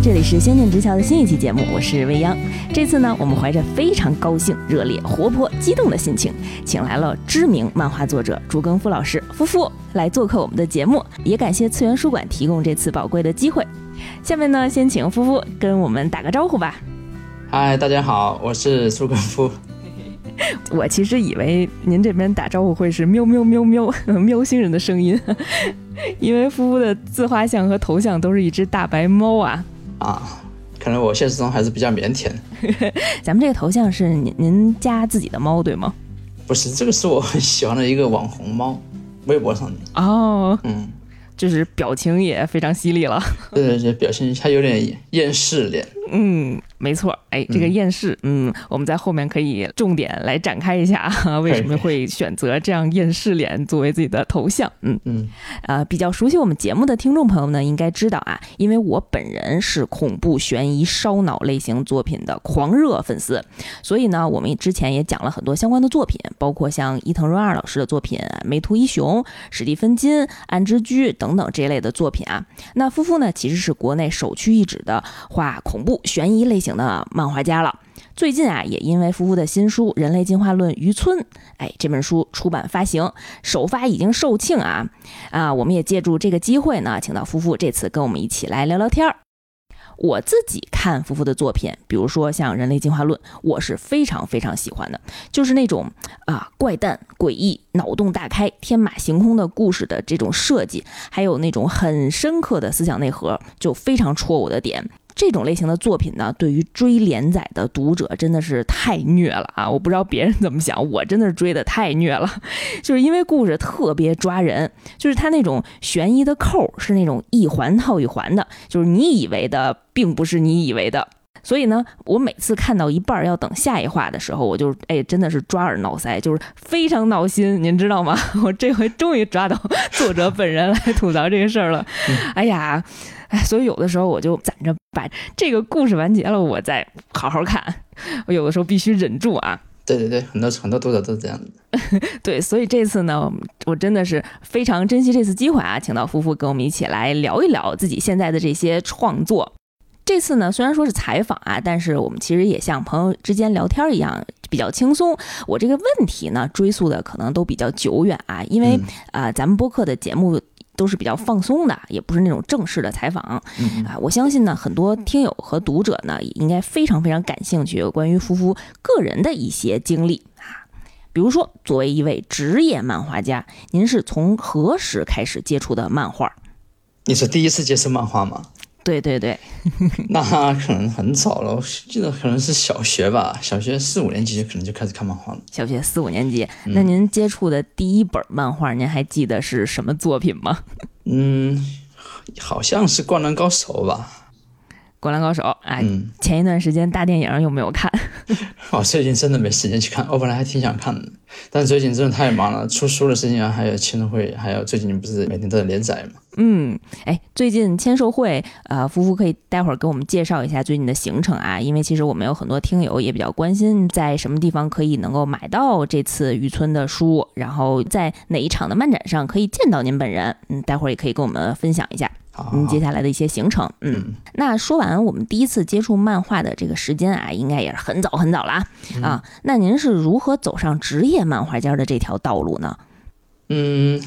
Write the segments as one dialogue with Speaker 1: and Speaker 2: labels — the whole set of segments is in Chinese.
Speaker 1: 这里是《仙剑直桥》的新一期节目，我是未央。这次呢，我们怀着非常高兴、热烈、活泼、激动的心情，请来了知名漫画作者朱更夫老师夫妇来做客我们的节目，也感谢次元书馆提供这次宝贵的机会。下面呢，先请夫妇跟我们打个招呼吧。
Speaker 2: 嗨，大家好，我是朱更夫。
Speaker 1: 我其实以为您这边打招呼会是喵喵喵喵喵星人的声音，因为夫妇的自画像和头像都是一只大白猫啊。
Speaker 2: 啊，可能我现实中还是比较腼腆。
Speaker 1: 咱们这个头像是您您家自己的猫对吗？
Speaker 2: 不是，这个是我很喜欢的一个网红猫，微博上的。
Speaker 1: 哦，
Speaker 2: 嗯，
Speaker 1: 就是表情也非常犀利了。
Speaker 2: 对对对，表情还有点厌世脸。
Speaker 1: 嗯，没错。哎，这个
Speaker 2: 嗯
Speaker 1: 厌世，嗯，我们在后面可以重点来展开一下啊，为什么会选择这样厌世脸作为自己的头像？嗯。
Speaker 2: 嗯
Speaker 1: 呃，比较熟悉我们节目的听众朋友呢，应该知道啊，因为我本人是恐怖、悬疑、烧脑类型作品的狂热粉丝，所以呢，我们之前也讲了很多相关的作品，包括像伊藤润二老师的作品《梅图一雄》、史蒂芬金、安之居等等这一类的作品啊。那夫妇呢，其实是国内首屈一指的画恐怖、悬疑类型的漫画家了。最近啊，也因为夫妇的新书《人类进化论渔村》，哎，这本书出版发行，首发已经售罄啊，啊，我们也借助这个机会呢，请到夫妇这次跟我们一起来聊聊天儿。我自己看夫妇的作品，比如说像《人类进化论》，我是非常非常喜欢的，就是那种啊怪诞、诡异、脑洞大开、天马行空的故事的这种设计，还有那种很深刻的思想内核，就非常戳我的点。这种类型的作品呢，对于追连载的读者真的是太虐了啊！我不知道别人怎么想，我真的是追的太虐了，就是因为故事特别抓人，就是它那种悬疑的扣儿是那种一环套一环的，就是你以为的并不是你以为的。所以呢，我每次看到一半儿要等下一话的时候，我就哎，真的是抓耳挠腮，就是非常闹心，您知道吗？我这回终于抓到作者本人来吐槽这个事儿了。哎呀，哎，所以有的时候我就攒着把这个故事完结了，我再好好看。我有的时候必须忍住啊。
Speaker 2: 对对对，很多很多读者都是这样的。
Speaker 1: 对，所以这次呢，我真的是非常珍惜这次机会啊，请到夫妇跟我们一起来聊一聊自己现在的这些创作。这次呢，虽然说是采访啊，但是我们其实也像朋友之间聊天一样，比较轻松。我这个问题呢，追溯的可能都比较久远啊，因为
Speaker 2: 嗯
Speaker 1: 啊、咱们播客的节目都是比较放松的，也不是那种正式的采访。
Speaker 2: 嗯
Speaker 1: 啊，我相信呢，很多听友和读者呢，也应该非常非常感兴趣有关于夫妇个人的一些经历啊。比如说，作为一位职业漫画家，您是从何时开始接触的漫画？
Speaker 2: 你是第一次接触漫画吗？
Speaker 1: 对对对，
Speaker 2: 那可能很早了，我记得可能是小学吧，小学四五年级可能就开始看漫画了。
Speaker 1: 小学四五年级。那您接触的第一本漫画，您还记得是什么作品吗？
Speaker 2: 嗯，好像是《灌篮高手》吧。
Speaker 1: 《灌篮高手》哎，
Speaker 2: 嗯，
Speaker 1: 前一段时间大电影有没有看？
Speaker 2: 我 最近真的没时间去看，我本来还挺想看的，但最近真的太忙了，出书的事情啊，还有签售会，还有最近不是每天都在连载嘛。
Speaker 1: 嗯，哎，最近签售会，呃，夫妇可以待会儿给我们介绍一下最近的行程啊，因为其实我们有很多听友也比较关心，在什么地方可以能够买到这次渔村的书，然后在哪一场的漫展上可以见到您本人，嗯，待会儿也可以跟我们分享一下
Speaker 2: 好好
Speaker 1: 您接，下来的一些行程，嗯。那说完我们第一次接触漫画的这个时间啊，应该也是很早很早了啊、啊。那您是如何走上职业漫画家的这条道路呢？
Speaker 2: 嗯，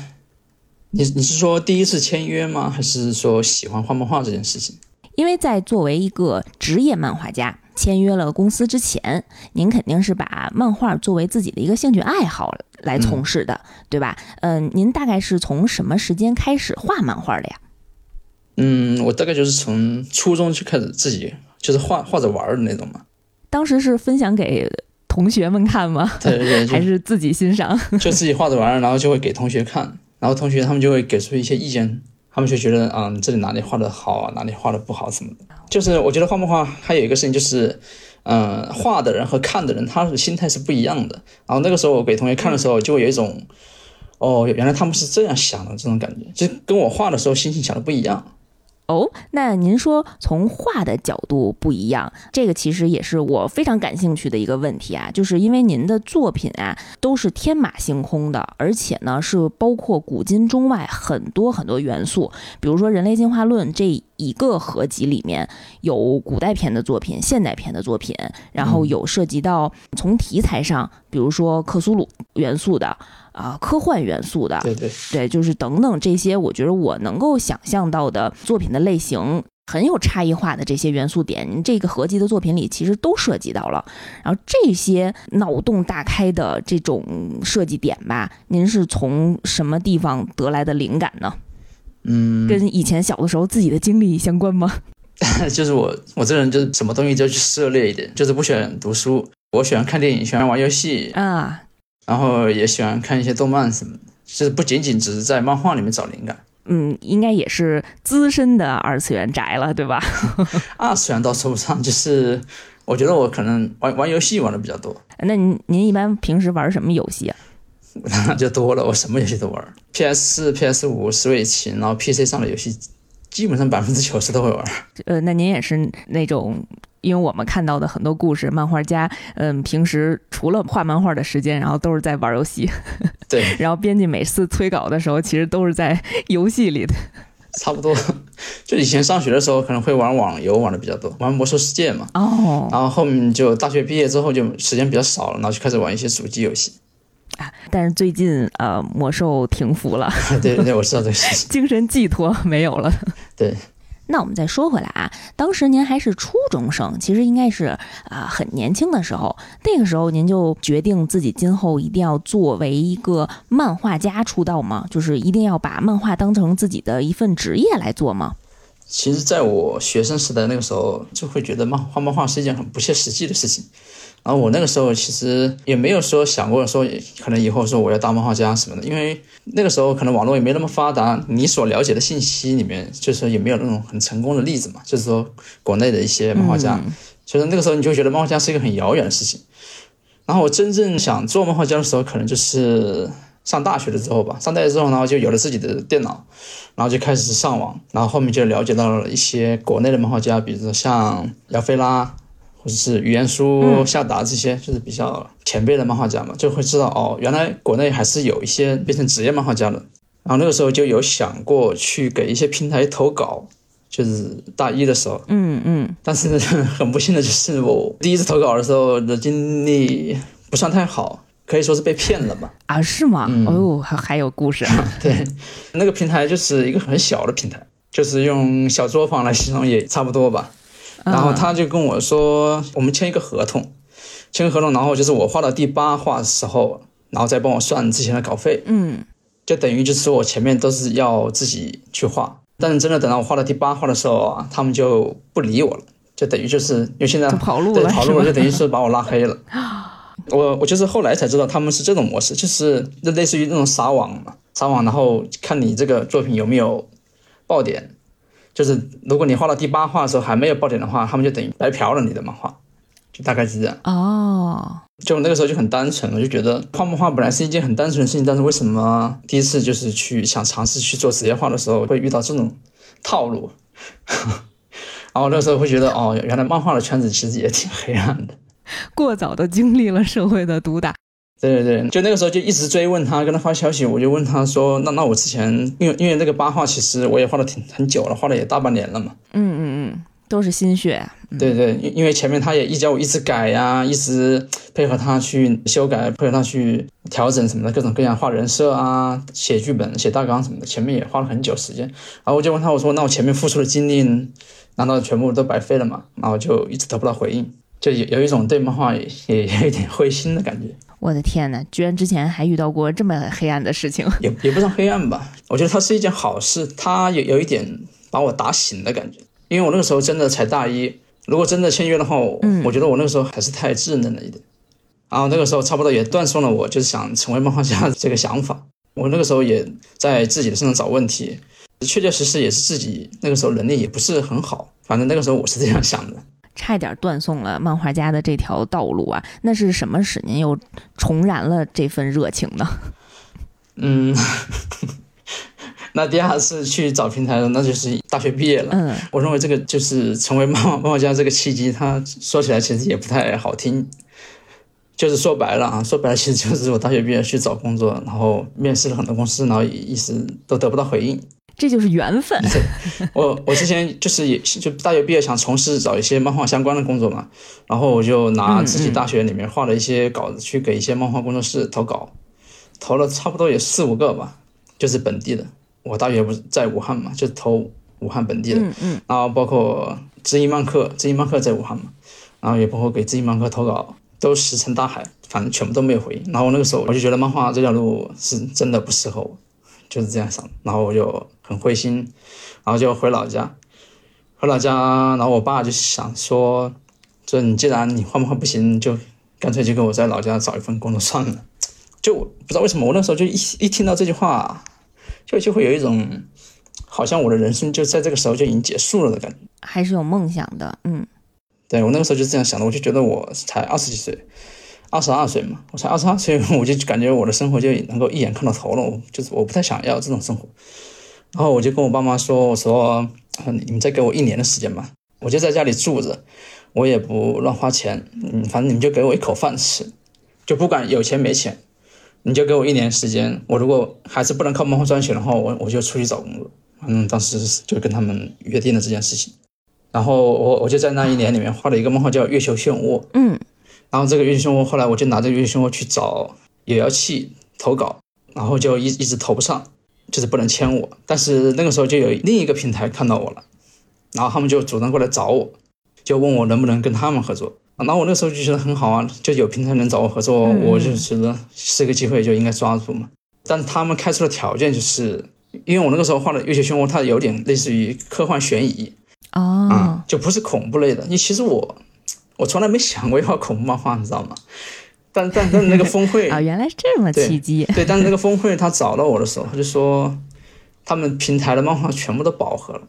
Speaker 2: 你你是说第一次签约吗？还是说喜欢画漫画这件事情？
Speaker 1: 因为在作为一个职业漫画家签约了公司之前，您肯定是把漫画作为自己的一个兴趣爱好来从事的，对吧？嗯、您大概是从什么时间开始画漫画的呀？
Speaker 2: 嗯，我大概就是从初中就开始自己就是画画着玩儿的那种嘛。
Speaker 1: 当时是分享给同学们看吗？
Speaker 2: 对对对，
Speaker 1: 还是自己欣赏？
Speaker 2: 就自己画着玩儿，然后就会给同学看，然后同学他们就会给出一些意见，他们就觉得啊、你这里哪里画的好啊，哪里画的不好什么的。就是我觉得画漫画还有一个事情就是，嗯、画的人和看的人他的心态是不一样的。然后那个时候我给同学看的时候，就会有一种，哦，原来他们是这样想的这种感觉，就跟我画的时候心情想的不一样。
Speaker 1: 哦，那您说从画的角度不一样，这个其实也是我非常感兴趣的一个问题啊，就是因为您的作品啊都是天马行空的，而且呢是包括古今中外很多很多元素，比如说《人类进化论》这一个合集里面有古代篇的作品、现代篇的作品，然后有涉及到从题材上，比如说克苏鲁元素的。啊，科幻元素的，
Speaker 2: 对对
Speaker 1: 对，就是等等这些，我觉得我能够想象到的作品的类型很有差异化的这些元素点，这个合集的作品里其实都涉及到了。然后这些脑洞大开的这种设计点吧，您是从什么地方得来的灵感呢？
Speaker 2: 嗯，
Speaker 1: 跟以前小的时候自己的经历相关吗？
Speaker 2: 就是我，我这人就是什么东西就去涉猎一点，就是不喜欢读书，我喜欢看电影，喜欢玩游戏
Speaker 1: 啊。
Speaker 2: 然后也喜欢看一些动漫什么的，就是不仅仅只是在漫画里面找灵感。
Speaker 1: 嗯，应该也是资深的二次元宅了，对吧？
Speaker 2: 二次元倒说不上，就是我觉得我可能玩玩游戏玩的比较多。
Speaker 1: 那您您一般平时玩什么游戏啊？
Speaker 2: 那 就多了，我什么游戏都玩，PS 四、PS 五、Switch，然后 PC 上的游戏，基本上百分之九十都会玩。
Speaker 1: 呃，那您也是那种。因为我们看到的很多故事，漫画家，嗯，平时除了画漫画的时间，然后都是在玩游戏。
Speaker 2: 对。
Speaker 1: 然后编辑每次催稿的时候，其实都是在游戏里的。
Speaker 2: 差不多。就以前上学的时候，可能会玩网游玩的比较多，玩魔兽世界嘛。
Speaker 1: 哦。
Speaker 2: 然后后面就大学毕业之后，就时间比较少了，然后就开始玩一些主机游戏。
Speaker 1: 啊！但是最近呃，魔兽停服了。
Speaker 2: 对对对，我知道这个事情。
Speaker 1: 精神寄托没有了。
Speaker 2: 对。
Speaker 1: 那我们再说回来啊，当时您还是初中生，其实应该是啊很年轻的时候，那个时候您就决定自己今后一定要作为一个漫画家出道吗？就是一定要把漫画当成自己的一份职业来做吗？
Speaker 2: 其实，在我学生时代那个时候，就会觉得漫画漫画是一件很不切实际的事情。然后我那个时候其实也没有说想过说可能以后说我要当漫画家什么的，因为那个时候可能网络也没那么发达，你所了解的信息里面就是说也没有那种很成功的例子嘛，就是说国内的一些漫画家，所以那个时候你就觉得漫画家是一个很遥远的事情。然后我真正想做漫画家的时候，可能就是上大学的时候吧，上大学之后，然后就有了自己的电脑，然后就开始上网，然后后面就了解到了一些国内的漫画家，比如说像姚菲拉。或者是语言书、夏达这些，就是比较前辈的漫画家嘛，就会知道哦，原来国内还是有一些变成职业漫画家的。然后那个时候就有想过去给一些平台投稿，就是大一的时候。
Speaker 1: 嗯嗯。
Speaker 2: 但是很不幸的就是我第一次投稿的时候的经历不算太好，可以说是被骗了吧。
Speaker 1: 啊，是吗？哦，还还有故事啊。
Speaker 2: 对，那个平台就是一个很小的平台，就是用小作坊来形容也差不多吧。然后他就跟我说，我们签一个合同，签个合同，然后就是我画到第八画的时候，然后再帮我算之前的稿费，
Speaker 1: 嗯，
Speaker 2: 就等于就是我前面都是要自己去画，但是真的等到我画到第八画的时候啊，他们就不理我了，就等于就是因为现在
Speaker 1: 跑路了，
Speaker 2: 跑路了，就等于是把我拉黑了。我我就是后来才知道他们是这种模式，就是就类似于那种撒网嘛，撒网，然后看你这个作品有没有爆点。就是如果你画到第八画的时候还没有爆点的话，他们就等于白嫖了你的漫画，就大概是这样。
Speaker 1: 哦，
Speaker 2: 就那个时候就很单纯，我就觉得画漫画本来是一件很单纯的事情，但是为什么第一次就是去想尝试去做职业化的时候会遇到这种套路？然后那时候会觉得，哦，原来漫画的圈子其实也挺黑暗的。
Speaker 1: 过早的经历了社会的毒打。
Speaker 2: 对对对，就那个时候就一直追问他，跟他发消息，我就问他说：“那那我之前，因为因为那个八画，其实我也画了挺很久了，画了也大半年了嘛。”
Speaker 1: 嗯嗯嗯，都是心血。
Speaker 2: 对对，因因为前面他也一教我一直改呀，一直配合他去修改，配合他去调整什么的，各种各样画人设啊，写剧本、写大纲什么的，前面也花了很久时间。然后我就问他，我说：“那我前面付出的精力，难道全部都白费了吗？”然后就一直得不到回应，就有有一种对漫画也 也有一点灰心的感觉。
Speaker 1: 我的天呐，居然之前还遇到过这么黑暗的事情，
Speaker 2: 也也不算黑暗吧。我觉得它是一件好事，它有有一点把我打醒的感觉。因为我那个时候真的才大一，如果真的签约的话，嗯，我觉得我那个时候还是太稚嫩了一点。然后那个时候差不多也断送了我就是想成为漫画家的这个想法。我那个时候也在自己的身上找问题，确确实实也是自己那个时候能力也不是很好。反正那个时候我是这样想的。
Speaker 1: 差一点断送了漫画家的这条道路啊！那是什么使您又重燃了这份热情呢？
Speaker 2: 嗯，那第二次去找平台的，那就是大学毕业了。
Speaker 1: 嗯，
Speaker 2: 我认为这个就是成为漫画漫画家这个契机，他说起来其实也不太好听，就是说白了啊，说白了其实就是我大学毕业去找工作，然后面试了很多公司，然后一直都得不到回应。
Speaker 1: 这就是缘分。
Speaker 2: 我我之前就是也就大学毕业想从事找一些漫画相关的工作嘛，然后我就拿自己大学里面画的一些稿子去给一些漫画工作室投稿，投了差不多有四五个吧，就是本地的。我大学不是在武汉嘛，就投武汉本地的，
Speaker 1: 嗯嗯，
Speaker 2: 然后包括知音漫客，知音漫客在武汉嘛，然后也包括给知音漫客投稿，都石沉大海，反正全部都没有回应。然后那个时候我就觉得漫画这条路是真的不适合我，就是这样想。然后我就很灰心，然后就回老家，回老家，然后我爸就想说，就你既然你换不换不行，就干脆就给我在老家找一份工作算了。就不知道为什么，我那时候就一一听到这句话，就就会有一种好像我的人生就在这个时候就已经结束了的感觉。
Speaker 1: 还是有梦想的，嗯
Speaker 2: 对我那个时候就这样想的，我就觉得我才二十几岁，二十二岁嘛，我才二十二岁，我就感觉我的生活就能够一眼看到头了，我就是我不太想要这种生活。然后我就跟我爸妈说，我说你们再给我一年的时间吧，我就在家里住着，我也不乱花钱，嗯，反正你们就给我一口饭吃，就不管有钱没钱，你就给我一年时间，我如果还是不能靠漫画赚钱的话，我我就出去找工作。嗯，当时就跟他们约定了这件事情，然后我我就在那一年里面画了一个漫画叫《月球漩涡》，
Speaker 1: 嗯
Speaker 2: 然后这个月球漩涡后来我就拿这个月球漩涡去找有妖气投稿，然后就一一直投不上，就是不能签我。但是那个时候就有另一个平台看到我了，然后他们就主动过来找我，就问我能不能跟他们合作。然后我那时候就觉得很好啊，就有平台能找我合作，
Speaker 1: 嗯
Speaker 2: 我就觉得是个机会就应该抓住嘛。但他们开出的条件就是，因为我那个时候画的月球漩涡，它有点类似于科幻悬疑，
Speaker 1: 哦
Speaker 2: 啊，就不是恐怖类的。你其实我我从来没想过要画恐怖漫画，你知道吗？但但但那个峰会
Speaker 1: 啊，原来是这么
Speaker 2: 对
Speaker 1: 契机，
Speaker 2: 对，但是那个峰会他找到我的时候，他就说他们平台的漫画全部都饱和了，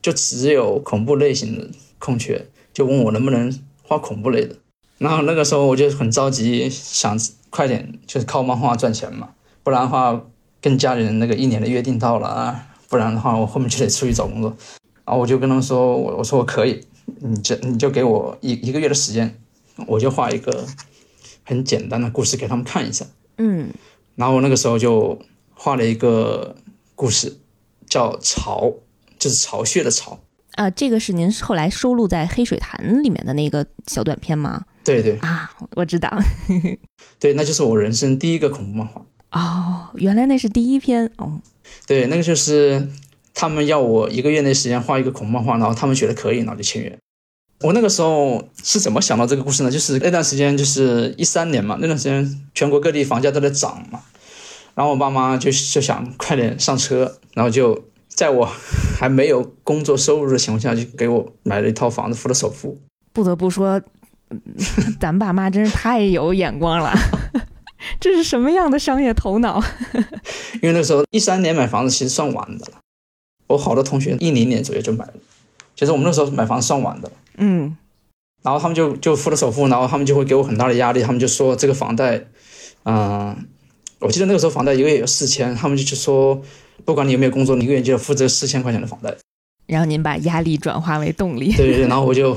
Speaker 2: 就只有恐怖类型的空缺，就问我能不能画恐怖类的。然后那个时候我就很着急，想快点就是靠漫画赚钱嘛，不然的话跟家里人那个一年的约定到了啊，不然的话我后面就得出去找工作。然后我就跟他们说，我我说我可以，你这你就给我一一个月的时间，我就画一个很简单的故事给他们看一下。
Speaker 1: 嗯
Speaker 2: 然后那个时候就画了一个故事，叫“巢”，就是巢穴的巢。
Speaker 1: 啊，这个是您后来收录在《黑水潭》里面的那个小短片吗？
Speaker 2: 对对
Speaker 1: 啊，我知道。
Speaker 2: 对，那就是我人生第一个恐怖漫画。
Speaker 1: 哦，原来那是第一篇哦。
Speaker 2: 对，那个就是他们要我一个月内时间画一个恐怖漫画，然后他们觉得可以，然后就签约。我那个时候是怎么想到这个故事呢？就是那段时间，就是一三年嘛，那段时间全国各地房价都在涨嘛，然后我爸妈就就想快点上车，然后就在我还没有工作收入的情况下，就给我买了一套房子，付了首付。
Speaker 1: 不得不说，嗯咱爸妈真是太有眼光了。这是什么样的商业头脑？
Speaker 2: 因为那时候一三年买房子其实算晚的了，我好多同学一零年左右就买了，其实我们那时候买房算晚的。
Speaker 1: 嗯
Speaker 2: 然后他们就就付了首付，然后他们就会给我很大的压力，他们就说这个房贷，嗯、我记得那个时候房贷一个月有四千，他们就去说，不管你有没有工作，你一个月就要付这四千块钱的房贷。
Speaker 1: 然后您把压力转化为动力。
Speaker 2: 对对对，然后我就，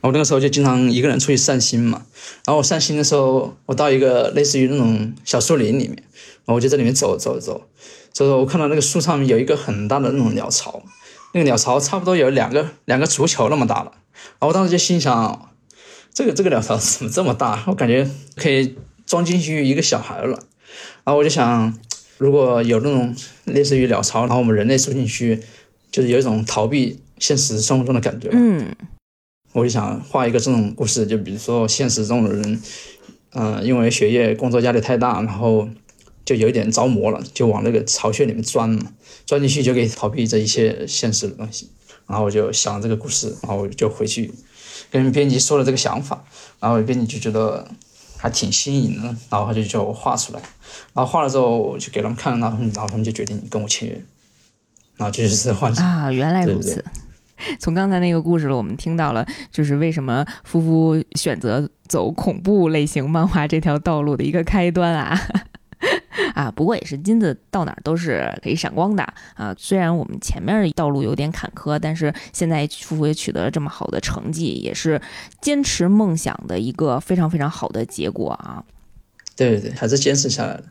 Speaker 2: 我那个时候就经常一个人出去散心嘛。然后我散心的时候，我到一个类似于那种小树林里面，然后我就在里面走走走，走走，我看到那个树上面有一个很大的那种鸟巢，那个鸟巢差不多有两个两个足球那么大了。然后我当时就心想，这个这个鸟巢怎么这么大？我感觉可以装进去一个小孩了。然后我就想，如果有那种类似于鸟巢，然后我们人类住进去，就是有一种逃避现实生活中的感觉。
Speaker 1: 嗯
Speaker 2: 我就想画一个这种故事，就比如说现实中的人，嗯、因为学业工作压力太大，然后就有一点着魔了，就往那个巢穴里面钻嘛，钻进去就可以逃避这一切现实的东西。然后我就想这个故事，然后我就回去跟编辑说了这个想法，然后编辑就觉得还挺新颖的，然后他就叫我画出来，然后画了之后我就给他们看，然后然后他们就决定跟我签约，然后这就是这幻想。
Speaker 1: 啊，原来如
Speaker 2: 对对
Speaker 1: 此。从刚才那个故事了，我们听到了，就是为什么夫妇选择走恐怖类型漫画这条道路的一个开端啊。啊，不过也是金子到哪儿都是可以闪光的啊。虽然我们前面道路有点坎坷，但是现在夫妇也取得了这么好的成绩，也是坚持梦想的一个非常非常好的结果啊。
Speaker 2: 对对对，还是坚持下来了。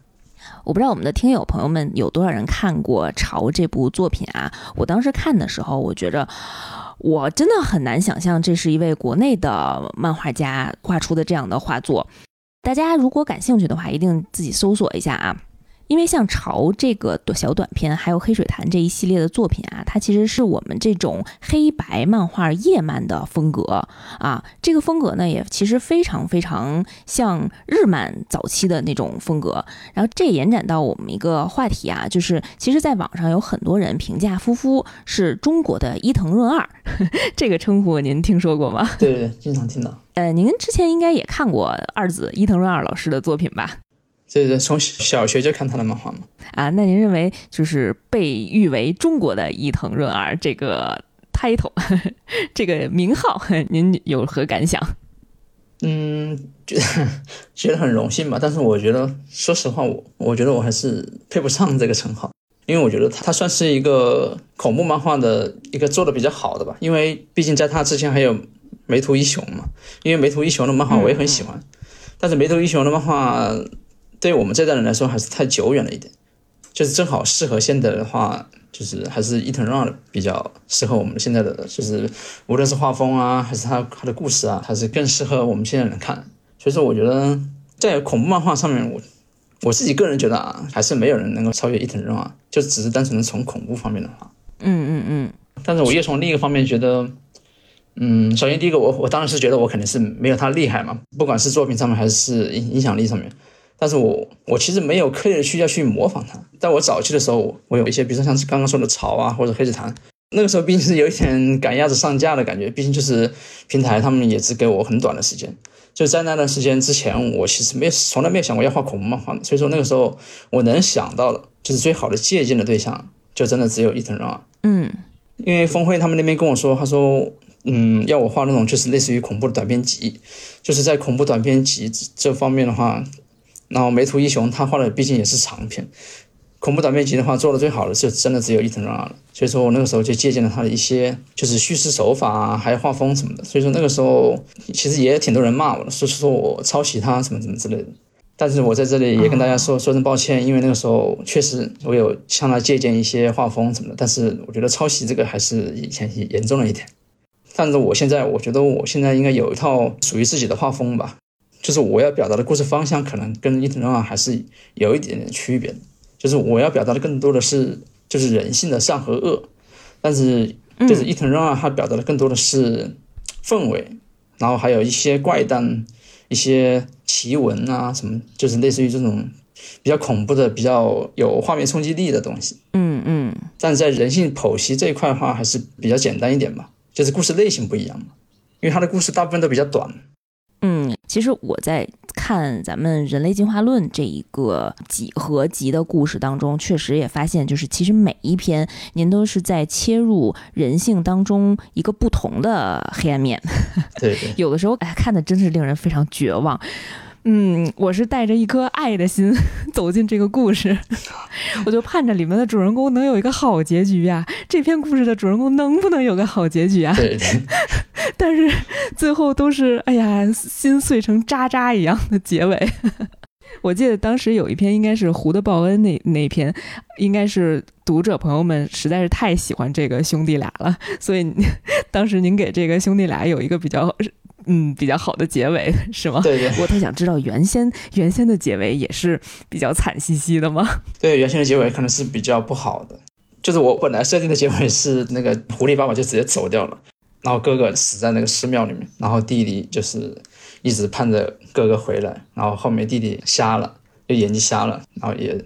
Speaker 1: 我不知道我们的听友朋友们有多少人看过《潮》这部作品啊？我当时看的时候，我觉着我真的很难想象这是一位国内的漫画家画出的这样的画作。大家如果感兴趣的话，一定自己搜索一下啊。因为像《潮》这个小短片，还有《黑水潭》这一系列的作品啊，它其实是我们这种黑白漫画页漫的风格啊。这个风格呢，也其实非常非常像日漫早期的那种风格。然后这延展到我们一个话题啊，就是其实在网上有很多人评价夫妇是中国的伊藤润二，这个称呼您听说过吗？
Speaker 2: 对对对，经常听到。
Speaker 1: 呃，您之前应该也看过二子伊藤润二老师的作品吧？
Speaker 2: 对对，从小学就看他的漫画嘛。
Speaker 1: 啊，那您认为就是被誉为中国的伊藤润二这个 title 这个名号，您有何感想？
Speaker 2: 嗯，觉得 觉得很荣幸吧。但是我觉得，说实话，我我觉得我还是配不上这个称号，因为我觉得他他算是一个恐怖漫画的一个做的比较好的吧。因为毕竟在他之前还有梅图一雄嘛。因为梅图一雄的漫画我也很喜欢，但是梅图一雄的漫画。对于我们这代人来说，还是太久远了一点，就是正好适合现在的话，就是还是伊藤润二比较适合我们现在的，就是无论是画风啊，还是他他的故事啊，还是更适合我们现在人看。所以说，我觉得在恐怖漫画上面，我我自己个人觉得啊，还是没有人能够超越伊藤润二，就只是单纯的从恐怖方面的话。
Speaker 1: 嗯嗯嗯。
Speaker 2: 但是我又从另一个方面觉得，嗯，首先第一个，我我当然是觉得我肯定是没有他厉害嘛，不管是作品上面还是影影响力上面。但是我我其实没有刻意的去要去模仿他，在我早期的时候，我有一些，比如说像是刚刚说的潮啊，或者黑水潭，那个时候毕竟是有一点赶鸭子上架的感觉，毕竟就是平台他们也只给我很短的时间，就在那段时间之前，我其实没从来没有想过要画恐怖漫画，所以说那个时候我能想到的，就是最好的借鉴的对象，就真的只有伊藤润二。
Speaker 1: 嗯，
Speaker 2: 因为峰会他们那边跟我说，他说，嗯，要我画那种就是类似于恐怖的短篇集，就是在恐怖短篇集这方面的话。然后梅图一雄他画的毕竟也是长篇，恐怖短篇集的话做的最好的就真的只有伊藤润二了，所以说我那个时候就借鉴了他的一些就是叙事手法啊，还有画风什么的，所以说那个时候其实也挺多人骂我的，说说我抄袭他什么什么之类的，但是我在这里也跟大家说说声抱歉，因为那个时候确实我有向他借鉴一些画风什么的，但是我觉得抄袭这个还是以前严重了一点，但是我现在我觉得我现在应该有一套属于自己的画风吧。就是我要表达的故事方向可能跟伊藤润二还是有一点点区别的，就是我要表达的更多的是就是人性的善和恶，但是就是伊藤润二他表达的更多的是氛围，然后还有一些怪诞、一些奇闻啊什么，就是类似于这种比较恐怖的、比较有画面冲击力的东西。
Speaker 1: 嗯嗯。
Speaker 2: 但是在人性剖析这一块的话，还是比较简单一点吧，就是故事类型不一样嘛，因为他的故事大部分都比较短。
Speaker 1: 嗯，其实我在看咱们《人类进化论》这一个几何集的故事当中，确实也发现，就是其实每一篇您都是在切入人性当中一个不同的黑暗面。
Speaker 2: 对，
Speaker 1: 有的时候哎，看的真是令人非常绝望。嗯，我是带着一颗爱的心 走进这个故事，我就盼着里面的主人公能有一个好结局呀。这篇故事的主人公能不能有个好结局啊？
Speaker 2: 对。
Speaker 1: 但是最后都是哎呀，心碎成渣渣一样的结尾。我记得当时有一篇应该是《胡的报恩》那那篇，应该是读者朋友们实在是太喜欢这个兄弟俩了，所以当时您给这个兄弟俩有一个比较。嗯，比较好的结尾 是吗？
Speaker 2: 对对，
Speaker 1: 我特想知道原先原先的结尾也是比较惨兮兮的吗？
Speaker 2: 对，原先的结尾可能是比较不好的，就是我本来设定的结尾是那个狐狸爸爸就直接走掉了，然后哥哥死在那个寺庙里面，然后弟弟就是一直盼着哥哥回来，然后后面弟弟瞎了，就眼睛瞎了，然后也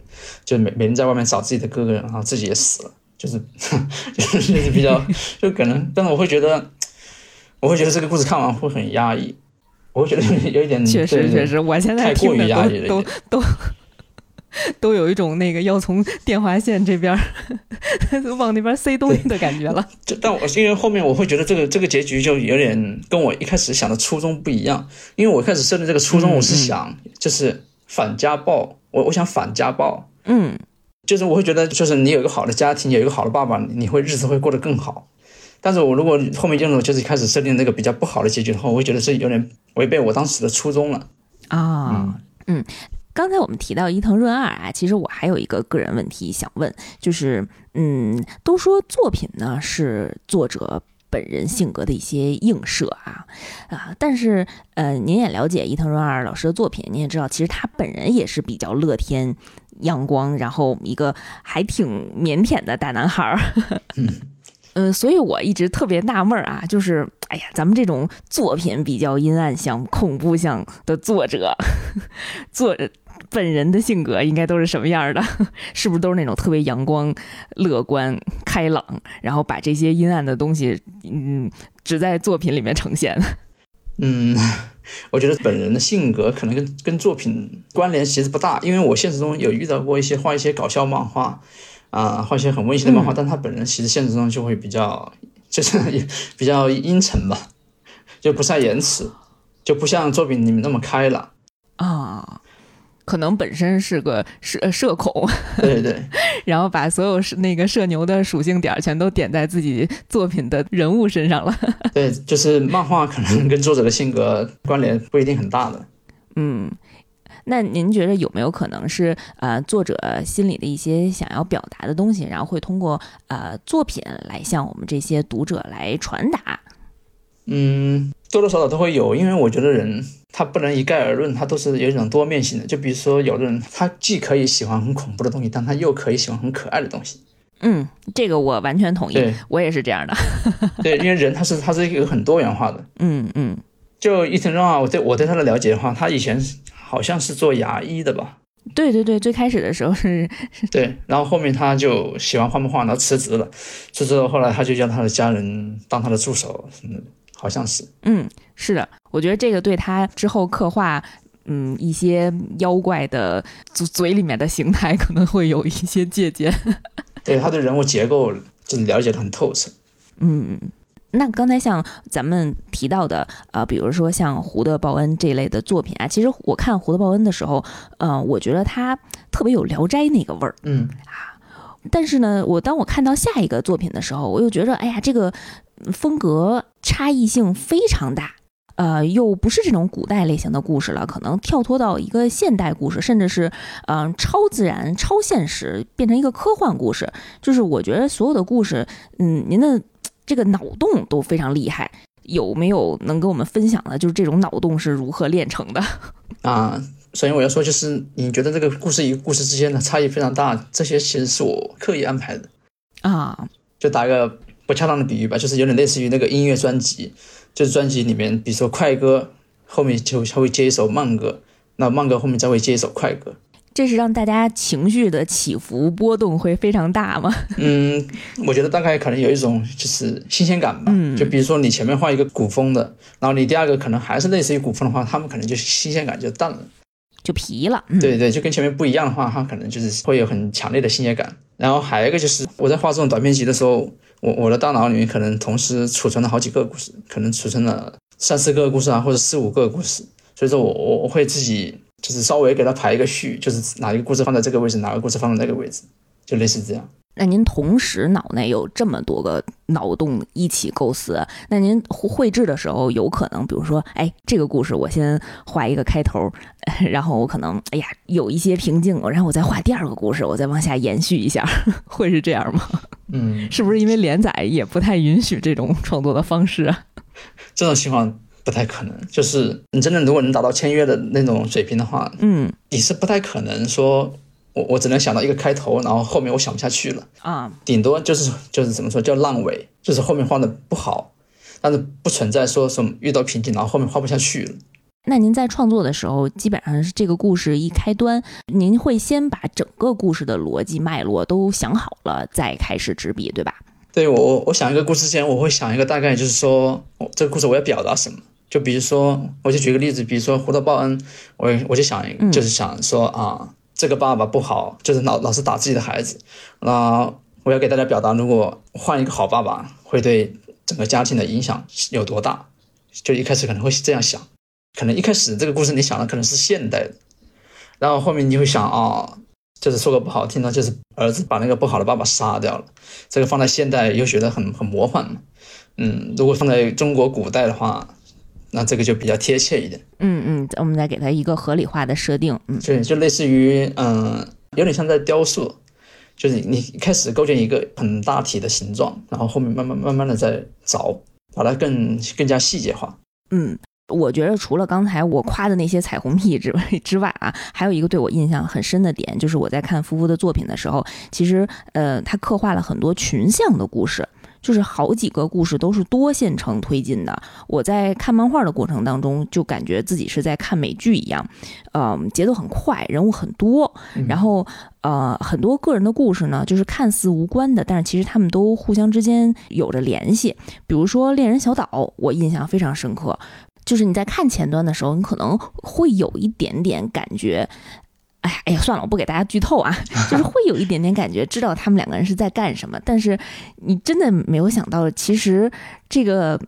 Speaker 2: 就每每天在外面找自己的哥哥，然后自己也死了，就是 就是比较就可能，但是我会觉得。我会觉得这个故事看完会很压抑，我会觉得有一点
Speaker 1: 确实确实，我现在
Speaker 2: 太过于压抑
Speaker 1: 了，都都都有一种那个要从电话线这边 往那边塞东西的感觉了。
Speaker 2: 就但我因为后面我会觉得这个这个结局就有点跟我一开始想的初衷不一样，因为我一开始设定这个初衷我是想就是反家暴，我我想反家暴，
Speaker 1: 嗯
Speaker 2: 就是我会觉得，就是你有一个好的家庭，有一个好的爸爸，你会日子会过得更好。但是我如果后面用了就是开始设定那个比较不好的结局的话，我会觉得这有点违背我当时的初衷了。
Speaker 1: 啊，嗯，刚才我们提到伊藤润二啊，其实我还有一个个人问题想问，就是，嗯，都说作品呢是作者本人性格的一些映射啊啊，但是呃，您也了解伊藤润二老师的作品，您也知道，其实他本人也是比较乐天、阳光，然后一个还挺腼腆的大男孩儿。嗯，嗯所以我一直特别纳闷啊，就是，哎呀，咱们这种作品比较阴暗像、恐怖像的作者，作者本人的性格应该都是什么样的？是不是都是那种特别阳光、乐观、开朗，然后把这些阴暗的东西，嗯，只在作品里面呈现？
Speaker 2: 嗯，我觉得本人的性格可能跟跟作品关联其实不大，因为我现实中有遇到过一些画一些搞笑漫画，啊、画一些很温馨的漫画，但他本人其实现实中就会比较就是 比较阴沉吧，就不善言辞，就不像作品里面那么开朗。
Speaker 1: 啊，可能本身是个社社恐，
Speaker 2: 对对对，
Speaker 1: 然后把所有是那个社牛的属性点儿全都点在自己作品的人物身上了。
Speaker 2: 对，就是漫画可能跟作者的性格关联不一定很大的。
Speaker 1: 嗯，那您觉得有没有可能是呃作者心里的一些想要表达的东西，然后会通过呃作品来向我们这些读者来传达？
Speaker 2: 嗯，多多少少都会有，因为我觉得人他不能一概而论，他都是有一种多面性的。就比如说，有的人他既可以喜欢很恐怖的东西，但他又可以喜欢很可爱的东西。
Speaker 1: 嗯，这个我完全同意，我也是这样的。
Speaker 2: 对，因为人他是他是一个很多元化的。
Speaker 1: 嗯嗯
Speaker 2: 就伊藤润二，我对我对他的了解的话，他以前好像是做牙医的吧？
Speaker 1: 对对对，最开始的时候是
Speaker 2: 对，然后后面他就喜欢画漫画，然后辞职了。辞职了，后来他就叫他的家人当他的助手嗯，好像是。
Speaker 1: 嗯是的，我觉得这个对他之后刻画。嗯，一些妖怪的嘴嘴里面的形态可能会有一些借鉴。
Speaker 2: 对他对人物结构就是了解的很透彻。
Speaker 1: 嗯，那刚才像咱们提到的，呃，比如说像胡德报恩这类的作品啊，其实我看胡德报恩的时候，呃，我觉得他特别有《聊斋》那个味儿。
Speaker 2: 嗯啊，
Speaker 1: 但是呢，我当我看到下一个作品的时候，我又觉得，哎呀，这个风格差异性非常大。呃，又不是这种古代类型的故事了，可能跳脱到一个现代故事，甚至是嗯、呃超自然、超现实，变成一个科幻故事。就是我觉得所有的故事，嗯，您的这个脑洞都非常厉害，有没有能跟我们分享的？就是这种脑洞是如何炼成的？
Speaker 2: 啊，首先我要说，就是你觉得这个故事与故事之间的差异非常大，这些其实是我刻意安排的。
Speaker 1: 啊，
Speaker 2: 就打个不恰当的比喻吧，就是有点类似于那个音乐专辑，就是专辑里面，比如说快歌后面就它会接一首慢歌，那慢歌后面再会接一首快歌。
Speaker 1: 这是让大家情绪的起伏波动会非常大吗？
Speaker 2: 嗯，我觉得大概可能有一种就是新鲜感吧。
Speaker 1: 嗯
Speaker 2: 就比如说你前面画一个古风的，然后你第二个可能还是类似于古风的话，他们可能就新鲜感就淡了。
Speaker 1: 就皮了。嗯、
Speaker 2: 对对，就跟前面不一样的话，它可能就是会有很强烈的新鲜感。然后还有一个就是我在画这种短篇集的时候，我我的大脑里面可能同时储存了好几个故事，可能储存了三四个故事啊，或者四五个故事。所以说我我我会自己就是稍微给它排一个序，就是哪一个故事放在这个位置，哪个故事放在那个位置，就类似这样。
Speaker 1: 那您同时脑内有这么多个脑洞一起构思，那您绘制的时候有可能，比如说，哎，这个故事我先画一个开头，然后我可能，哎呀，有一些瓶颈，然后我再画第二个故事，我再往下延续一下，会是这样吗？
Speaker 2: 嗯，
Speaker 1: 是不是因为连载也不太允许这种创作的方式啊？
Speaker 2: 这种情况不太可能。就是你真的如果能达到签约的那种水平的话，
Speaker 1: 嗯
Speaker 2: 你是不太可能说我我只能想到一个开头，然后后面我想不下去了。
Speaker 1: 啊，
Speaker 2: 顶多就是就是怎么说叫烂尾，就是后面画的不好，但是不存在说什么遇到瓶颈，然后后面画不下去了。
Speaker 1: 那您在创作的时候，基本上是这个故事一开端，您会先把整个故事的逻辑脉络都想好了，再开始执笔，对吧？
Speaker 2: 对我我我想一个故事之前，我会想一个大概，就是说我这个故事我要表达什么。就比如说，我就举个例子，比如说《胡德报恩》，我我就想就是想说啊，这个爸爸不好，就是老老是打自己的孩子。那我要给大家表达，如果换一个好爸爸，会对整个家庭的影响有多大？就一开始可能会这样想，可能一开始这个故事你想的可能是现代的，然后后面你就会想啊，就是说个不好听的，就是儿子把那个不好的爸爸杀掉了。这个放在现代又觉得很很魔幻嘛。嗯，如果放在中国古代的话，那这个就比较贴切一点。
Speaker 1: 嗯嗯，我们再给它一个合理化的设定。嗯，
Speaker 2: 对，就类似于嗯，有点像在雕塑，就是你一开始构建一个很大体的形状，然后后面慢慢慢慢的在凿，把它更更加细节化。
Speaker 1: 嗯。我觉得除了刚才我夸的那些彩虹屁之外之外啊，还有一个对我印象很深的点，就是我在看夫妇的作品的时候，其实呃，他刻画了很多群像的故事，就是好几个故事都是多线程推进的。我在看漫画的过程当中，就感觉自己是在看美剧一样，嗯，节奏很快，人物很多，然后呃，很多个人的故事呢，就是看似无关的，但是其实他们都互相之间有着联系。比如说《恋人小岛》，我印象非常深刻。就是你在看前端的时候，你可能会有一点点感觉，哎呀，哎呀，算了，我不给大家剧透啊，就是会有一点点感觉，知道他们两个人是在干什么，但是你真的没有想到，其实这个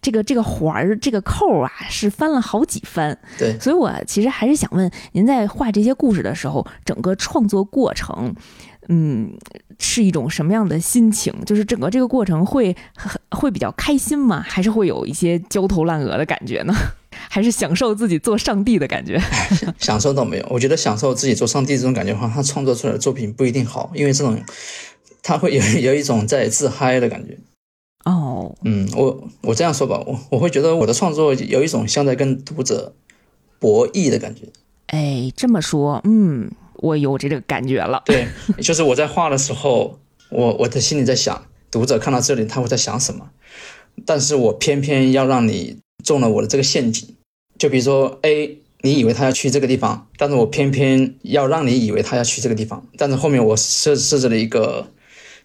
Speaker 1: 这个这个环儿这个扣啊，是翻了好几番。
Speaker 2: 对，
Speaker 1: 所以我其实还是想问您，在画这些故事的时候，整个创作过程。嗯，是一种什么样的心情？就是整个这个过程会会比较开心吗？还是会有一些焦头烂额的感觉呢？还是享受自己做上帝的感觉？
Speaker 2: 享受倒没有，我觉得享受自己做上帝这种感觉的话，他创作出来的作品不一定好，因为这种他会有 有一种在自嗨的感觉。
Speaker 1: 哦，
Speaker 2: 嗯，我我这样说吧，我我会觉得我的创作有一种像在跟读者博弈的感觉。
Speaker 1: 哎，这么说，嗯。我有这个感觉了，
Speaker 2: 对，就是我在画的时候，我我的心里在想，读者看到这里他会在想什么，但是我偏偏要让你中了我的这个陷阱，就比如说 A，你以为他要去这个地方，但是我偏偏要让你以为他要去这个地方，但是后面我设设置了一个，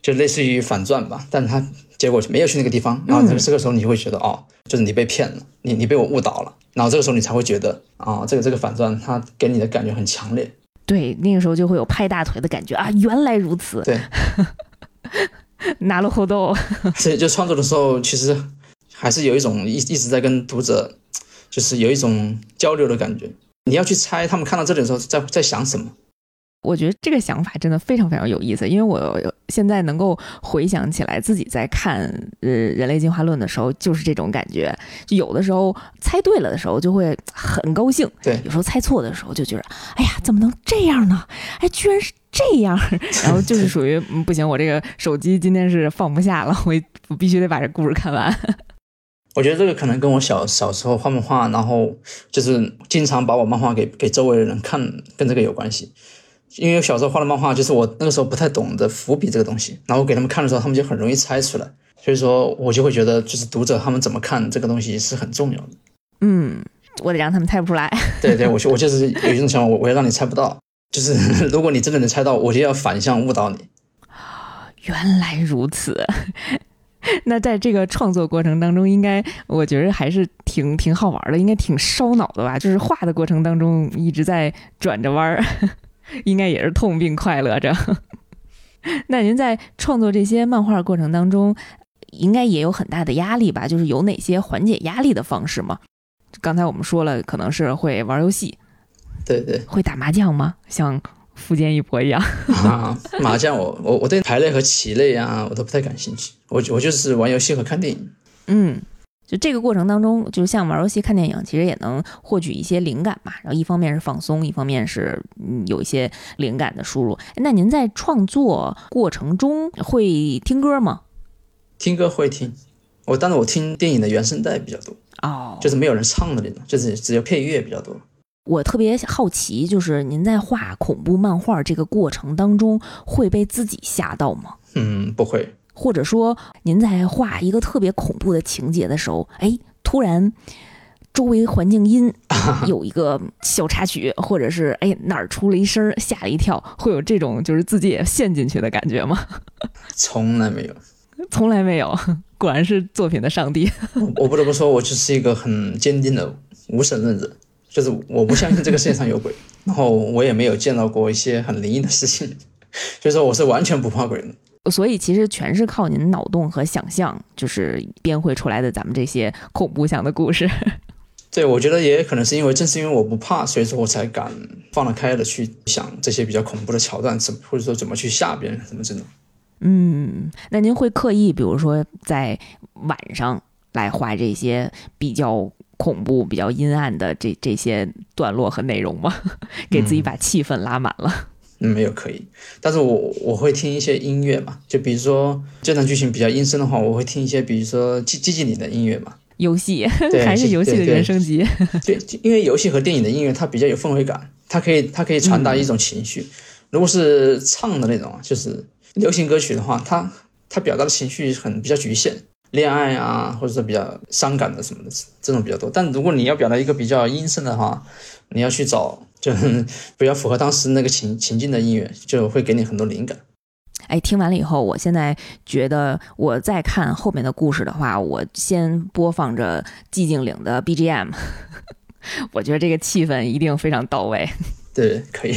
Speaker 2: 就类似于反转吧，但是他结果没有去那个地方，然后这个时候你会觉得哦，就是你被骗了，你你被我误导了，然后这个时候你才会觉得啊，这个这个反转它给你的感觉很强烈。
Speaker 1: 对，那个时候就会有拍大腿的感觉啊！原来如此。
Speaker 2: 对，
Speaker 1: 拿了后豆。
Speaker 2: 所以就创作的时候，其实还是有一种一一直在跟读者，就是有一种交流的感觉。你要去猜他们看到这里的时候在在想什么。
Speaker 1: 我觉得这个想法真的非常非常有意思，因为我现在能够回想起来自己在看呃《人类进化论》的时候，就是这种感觉。就有的时候猜对了的时候就会很高兴，
Speaker 2: 对；
Speaker 1: 有时候猜错的时候就觉得，哎呀，怎么能这样呢？哎，居然是这样！然后就是属于不行，我这个手机今天是放不下了，我我必须得把这故事看完。
Speaker 2: 我觉得这个可能跟我小小时候画漫画，然后就是经常把我漫画给给周围的人看，跟这个有关系。因为小时候画的漫画，就是我那个时候不太懂得伏笔这个东西，然后给他们看的时候，他们就很容易猜出来，所以说我就会觉得，就是读者他们怎么看这个东西是很重要的。
Speaker 1: 嗯，我得让他们 猜不出来。
Speaker 2: 对对，我就我就是有一种想法，我我要让你猜不到，就是 如果你真的能猜到，我就要反向误导你。
Speaker 1: 原来如此，那在这个创作过程当中，应该我觉得还是挺挺好玩的，应该挺烧脑的吧？就是画的过程当中一直在转着弯儿。应该也是痛并快乐着。那您在创作这些漫画过程当中，应该也有很大的压力吧？就是有哪些缓解压力的方式吗？刚才我们说了，可能是会玩游戏，
Speaker 2: 对对，
Speaker 1: 会打麻将吗？像福建一博一样
Speaker 2: 啊？麻将，我我我对牌类和棋类啊，我都不太感兴趣。我我就是玩游戏和看电影。
Speaker 1: 嗯。就这个过程当中，就是像玩游戏、看电影，其实也能获取一些灵感嘛。然后一方面是放松，一方面是嗯有一些灵感的输入。那您在创作过程中会听歌吗？
Speaker 2: 听歌会听，我但是我听电影的原声带比较多
Speaker 1: 哦，
Speaker 2: 就是没有人唱的那种，就是只有配乐比较多。
Speaker 1: 我特别好奇，就是您在画恐怖漫画这个过程当中会被自己吓到吗？
Speaker 2: 嗯，不会。
Speaker 1: 或者说，您在画一个特别恐怖的情节的时候，哎，突然周围环境音 有一个小插曲，或者是哎哪儿出了一声吓了一跳，会有这种就是自己也陷进去的感觉吗？
Speaker 2: 从来没有，
Speaker 1: 从来没有，果然是作品的上帝。
Speaker 2: 我不得不说，我就是一个很坚定的无神论者，就是我不相信这个世界上有鬼，然后我也没有见到过一些很灵异的事情，所 以说我是完全不怕鬼的。
Speaker 1: 所以其实全是靠您脑洞和想象，就是编绘出来的咱们这些恐怖向的故事。
Speaker 2: 对，我觉得也可能是因为正是因为我不怕，所以说我才敢放得开的去想这些比较恐怖的桥段，怎或者说怎么去吓别人什么这种。
Speaker 1: 嗯，那您会刻意，比如说在晚上来画这些比较恐怖、比较阴暗的这这些段落和内容吗？给自己把气氛拉满了。
Speaker 2: 嗯，没有可以，但是我我会听一些音乐嘛，就比如说这段剧情比较阴森的话，我会听一些比如说寂寂静岭的音乐嘛。
Speaker 1: 游戏 还是游戏的原声集。
Speaker 2: 对，因为游戏和电影的音乐它比较有氛围感，它可以它可以传达一种情绪。如果是唱的那种啊，就是流行歌曲的话，它它表达的情绪很比较局限，恋爱啊，或者是比较伤感的什么的这种比较多。但如果你要表达一个比较阴森的话，你要去找就比较符合当时那个情情境的音乐，就会给你很多灵感。
Speaker 1: 哎，听完了以后，我现在觉得我再看后面的故事的话，我先播放着寂静岭的 BGM，我觉得这个气氛一定非常到位。
Speaker 2: 对，可以。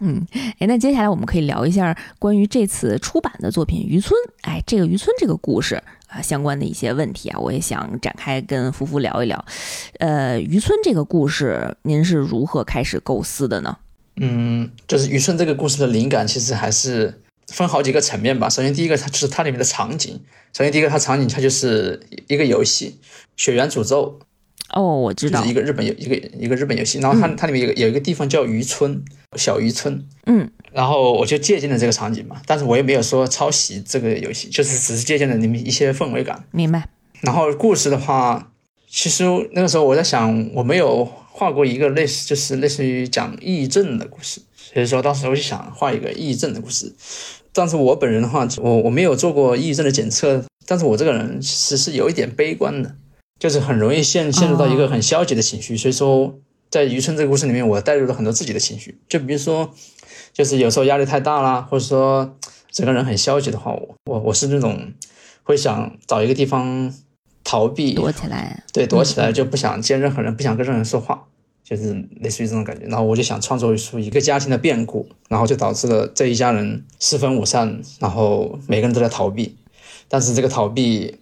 Speaker 1: 嗯，哎，那接下来我们可以聊一下关于这次出版的作品《渔村》。哎，这个渔村这个故事啊、相关的一些问题啊，我也想展开跟夫妇聊一聊。呃，渔村这个故事，您是如何开始构思的呢？
Speaker 2: 嗯，就是渔村这个故事的灵感，其实还是分好几个层面吧。首先，第一个它就是它里面的场景。首先，第一个它场景它就是一个游戏《血缘诅咒
Speaker 1: 哦，我》，知道
Speaker 2: 就是一，个日本游一个一个日本游戏。然后它、它里面有个有一个地方叫渔村，小渔村。
Speaker 1: 嗯，
Speaker 2: 然后我就借鉴了这个场景嘛，但是我也没有说抄袭这个游戏，就是只是借鉴了里面一些氛围感。
Speaker 1: 明白。
Speaker 2: 然后故事的话，其实那个时候我在想，我没有画过一个类似，就是类似于讲抑郁症的故事，所以说当时我就想画一个抑郁症的故事。但是我本人的话，我我没有做过抑郁症的检测，但是我这个人其实是有一点悲观的，就是很容易陷陷入到一个很消极的情绪。所以说，在渔村这个故事里面，我带入了很多自己的情绪，就比如说，就是有时候压力太大啦，或者说整个人很消极的话，我我我是那种会想找一个地方逃避，
Speaker 1: 躲起来。
Speaker 2: 对，躲起来就不想见任何人，不想跟任何人说话，就是类似于这种感觉。然后我就想创作出一个家庭的变故，然后就导致了这一家人四分五散，然后每个人都在逃避，但是这个逃避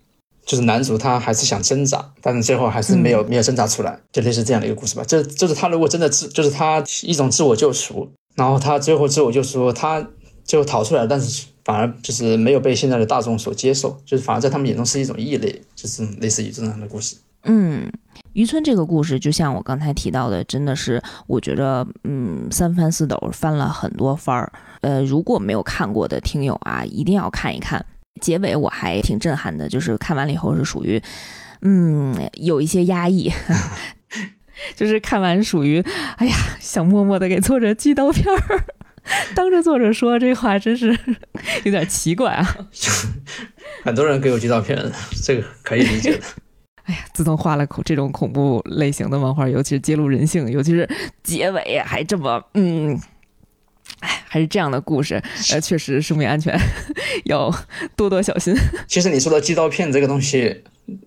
Speaker 2: 就是男主他还是想挣扎，但是最后还是没有、没有挣扎出来，就类似这样的一个故事吧。这就是他如果真的自，就是他一种自我救赎，然后他最后自我救赎，他最后逃出来，但是反而就是没有被现在的大众所接受，就是反而在他们眼中是一种异类，就是类似于这样的故事。
Speaker 1: 嗯，渔村这个故事，就像我刚才提到的，真的是我觉得，嗯，三翻四抖翻了很多番儿。呃，如果没有看过的听友啊，一定要看一看。结尾我还挺震撼的，就是看完了以后是属于，嗯，有一些压抑，就是看完属于，哎呀，想默默的给作者寄刀片儿。当着作者说这话，真是有点奇怪啊！
Speaker 2: 很多人给我寄照片，这个可以理解的。
Speaker 1: 哎呀，自从画了恐这种恐怖类型的漫画，尤其是揭露人性，尤其是结尾还这么嗯，哎，还是这样的故事，呃，确实生命安全要多多小心。
Speaker 2: 其实你说的寄刀片这个东西，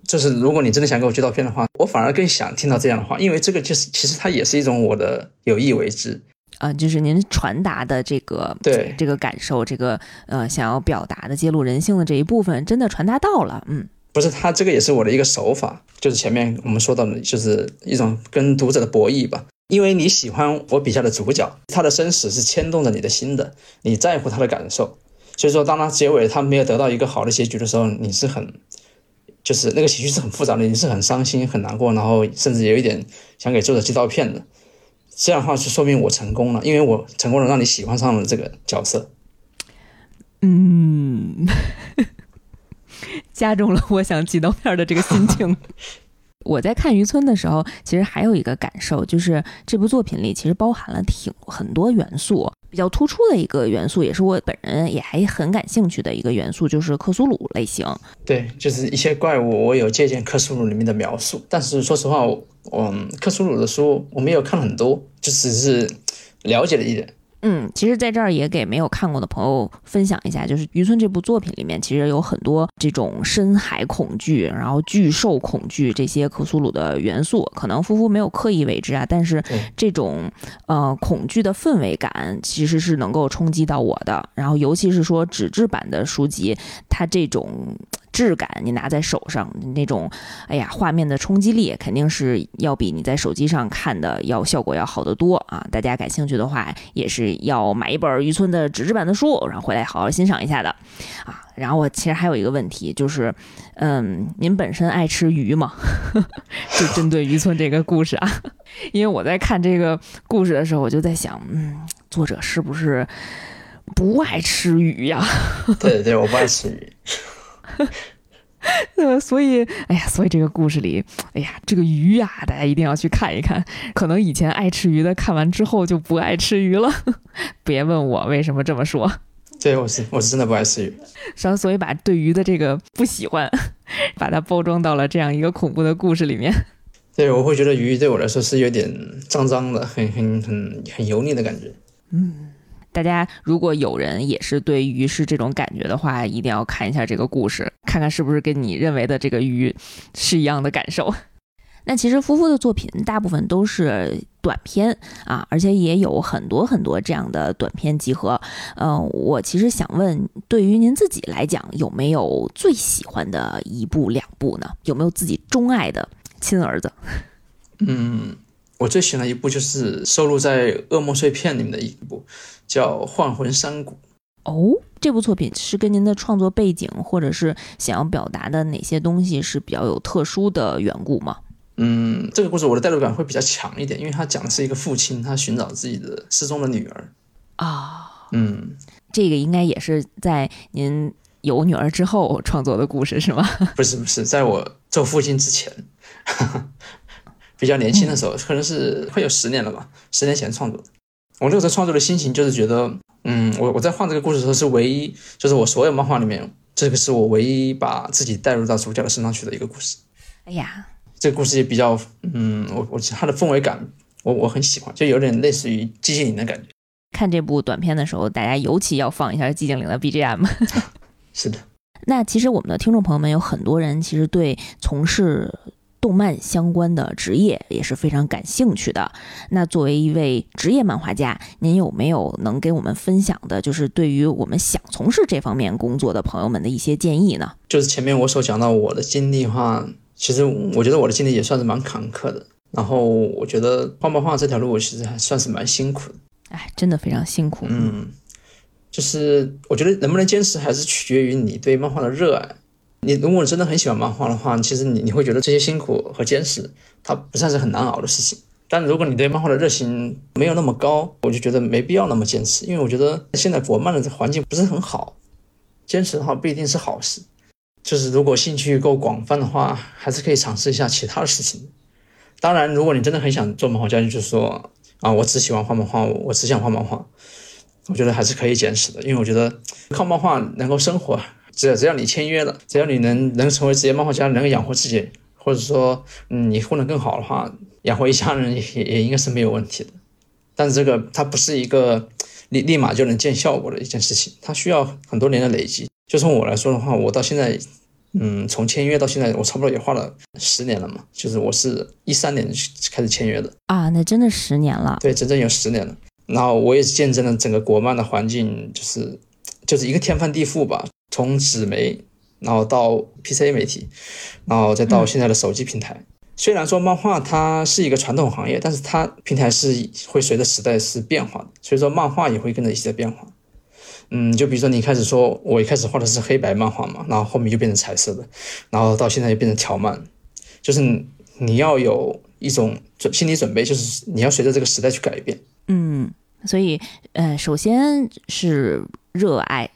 Speaker 2: 就是如果你真的想给我寄刀片的话，我反而更想听到这样的话，因为这个就是其实它也是一种我的有意为之。
Speaker 1: 啊、就是您传达的这个
Speaker 2: 对
Speaker 1: 这个感受，这个呃想要表达的揭露人性的这一部分，真的传达到了。嗯，
Speaker 2: 不是，他这个也是我的一个手法，就是前面我们说到的，就是一种跟读者的博弈吧。因为你喜欢我笔下的主角，他的生死是牵动着你的心的，你在乎他的感受，所以说当他结尾他没有得到一个好的结局的时候，你是很，就是那个情绪是很复杂的，你是很伤心、很难过，然后甚至有一点想给作者寄刀片的。这样的话就说明我成功了，因为我成功了让你喜欢上了这个角色。
Speaker 1: 嗯，加重了我想寄刀片的这个心情。我在看渔村的时候，其实还有一个感受，就是这部作品里其实包含了挺很多元素。比较突出的一个元素，也是我本人也还很感兴趣的一个元素，就是克苏鲁类型。
Speaker 2: 对，就是一些怪物，我有借鉴克苏鲁里面的描述，但是说实话，我嗯，克苏鲁的书我没有看很多，就只是了解了一点。
Speaker 1: 嗯，其实在这儿也给没有看过的朋友分享一下，就是《渔村》这部作品里面，其实有很多这种深海恐惧，然后巨兽恐惧这些克苏鲁的元素，可能夫妇没有刻意为之啊，但是这种呃恐惧的氛围感其实是能够冲击到我的。然后尤其是说纸质版的书籍，它这种质感，你拿在手上那种，哎呀，画面的冲击力肯定是要比你在手机上看的要效果要好得多啊！大家感兴趣的话，也是要买一本渔村的纸质版的书，然后回来好好欣赏一下的啊。然后我其实还有一个问题，就是，嗯，您本身爱吃鱼吗？就针对渔村这个故事啊，因为我在看这个故事的时候，我就在想，嗯，作者是不是不爱吃鱼呀？
Speaker 2: 对对，我不爱吃鱼。
Speaker 1: 呃，所以，哎呀，所以这个故事里，哎呀，这个鱼呀，大家一定要去看一看。可能以前爱吃鱼的，看完之后就不爱吃鱼了。别问我为什么这么说。
Speaker 2: 对，我是我是真的不爱吃鱼。
Speaker 1: 然后所以把对鱼的这个不喜欢，把它包装到了这样一个恐怖的故事里面。
Speaker 2: 对，我会觉得鱼对我来说是有点脏脏的，很很很很油腻的感觉。
Speaker 1: 嗯。大家如果有人也是对鱼是这种感觉的话，一定要看一下这个故事，看看是不是跟你认为的这个鱼是一样的感受。那其实夫妇的作品大部分都是短片啊，而且也有很多很多这样的短片集合。嗯，我其实想问，对于您自己来讲，有没有最喜欢的一部两部呢？有没有自己钟爱的亲儿子？
Speaker 2: 嗯。我最喜欢的一部就是收录在《噩梦碎片》里面的一部，叫《幻魂山谷》。
Speaker 1: 哦，这部作品是跟您的创作背景或者是想要表达的哪些东西是比较有特殊的缘故吗？
Speaker 2: 嗯，这个故事我的代入感会比较强一点，因为它讲的是一个父亲他寻找自己的失踪的女儿。
Speaker 1: 啊，
Speaker 2: 嗯，
Speaker 1: 这个应该也是在您有女儿之后创作的故事是吗？
Speaker 2: 不是不是，在我做父亲之前。比较年轻的时候，可能是会有十年了吧，十年前创作的。我那个时候创作的心情就是觉得，嗯，我我在画这个故事的时候是唯一，就是我所有漫画里面，这个是我唯一把自己带入到主角的身上去的一个故事。
Speaker 1: 哎呀，
Speaker 2: 这个故事也比较，嗯，我我它的氛围感，我我很喜欢，就有点类似于寂静岭的感觉。
Speaker 1: 看这部短片的时候，大家尤其要放一下寂静岭的 BGM。
Speaker 2: 是的。
Speaker 1: 那其实我们的听众朋友们有很多人，其实对从事。动漫相关的职业也是非常感兴趣的。那作为一位职业漫画家，您有没有能给我们分享的，就是对于我们想从事这方面工作的朋友们的一些建议呢？
Speaker 2: 就是前面我所讲到我的经历的话，其实我觉得我的经历也算是蛮坎坷的。然后我觉得画漫画这条路其实还算是蛮辛苦的。
Speaker 1: 哎，真的非常辛苦。
Speaker 2: 嗯，就是我觉得能不能坚持，还是取决于你对漫画的热爱。你如果真的很喜欢漫画的话，其实你你会觉得这些辛苦和坚持，它不算是很难熬的事情。但如果你对漫画的热情没有那么高，我就觉得没必要那么坚持，因为我觉得现在国漫的环境不是很好，坚持的话不一定是好事。就是如果兴趣够广泛的话，还是可以尝试一下其他的事情。当然，如果你真的很想做漫画家，就是说啊，我只喜欢画漫画，我只想画漫画，我觉得还是可以坚持的，因为我觉得靠漫画能够生活。只要只要你签约了，只要你能能成为职业漫画家，能够养活自己，或者说，嗯，你混得更好的话，养活一家人也也应该是没有问题的。但是这个它不是一个立立马就能见效果的一件事情，它需要很多年的累积。就从我来说的话，我到现在，嗯，从签约到现在，我差不多也花了十年了嘛。就是我是一三年开始签约的
Speaker 1: 啊，那真的十年了。
Speaker 2: 对，整整有十年了。然后我也是见证了整个国漫的环境，就是就是一个天翻地覆吧。从纸媒，然后到 PC 媒体，然后再到现在的手机平台。虽然说漫画它是一个传统行业，但是它平台是会随着时代是变化的，所以说漫画也会跟着一起在变化。嗯，就比如说你开始说我一开始画的是黑白漫画嘛，然后后面就变成彩色的，然后到现在又变成条漫，就是你要有一种准心理准备，就是你要随着这个时代去改变。
Speaker 1: 嗯，所以呃，首先是热爱。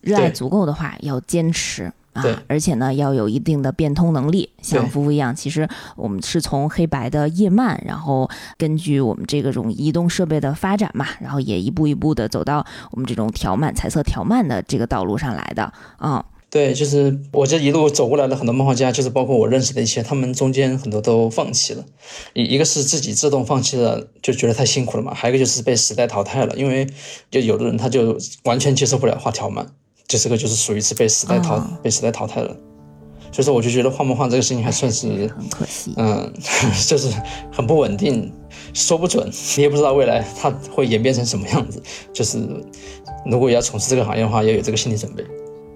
Speaker 1: 热爱足够的话，要坚持啊！而且呢，要有一定的变通能力。像夫妇一样，其实我们是从黑白的叶漫，然后根据我们这个种移动设备的发展嘛，然后也一步一步的走到我们这种条漫、彩色条漫的这个道路上来的啊。
Speaker 2: 对，就是我这一路走过来的很多漫画家，就是包括我认识的一些，他们中间很多都放弃了。一一个是自己自动放弃了，就觉得太辛苦了嘛；还有一个就是被时代淘汰了，因为就有的人他就完全接受不了画条漫。这是个就是属于是被时代淘被时代淘汰了，所以说我就觉得画漫画这个事情还算是
Speaker 1: 很可惜，
Speaker 2: 嗯，就是很不稳定，说不准，你也不知道未来它会演变成什么样子。就是如果要从事这个行业的话，要有这个心理准备。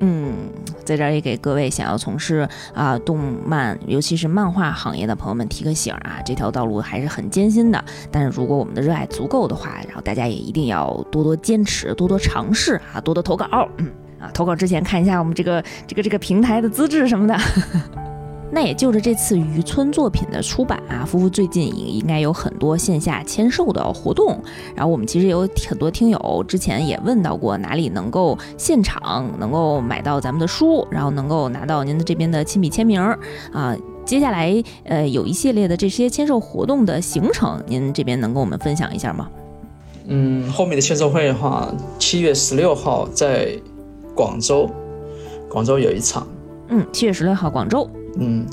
Speaker 1: 嗯，在这儿也给各位想要从事啊动漫，尤其是漫画行业的朋友们提个醒啊，这条道路还是很艰辛的。但是如果我们的热爱足够的话，然后大家也一定要多多坚持，多多尝试啊，多多投稿。嗯啊，投稿之前看一下我们这个这个这个平台的资质什么的。那也就是这次渔村作品的出版啊，夫妇最近应应该有很多线下签售的活动。然后我们其实有很多听友之前也问到过，哪里能够现场能够买到咱们的书，然后能够拿到您的这边的亲笔签名啊。接下来呃有一系列的这些签售活动的行程，您这边能跟我们分享一下吗？
Speaker 2: 嗯，后面的签售会的话，七月十六号在广州，广州有一场。
Speaker 1: 嗯，七月十六号广州。
Speaker 2: 嗯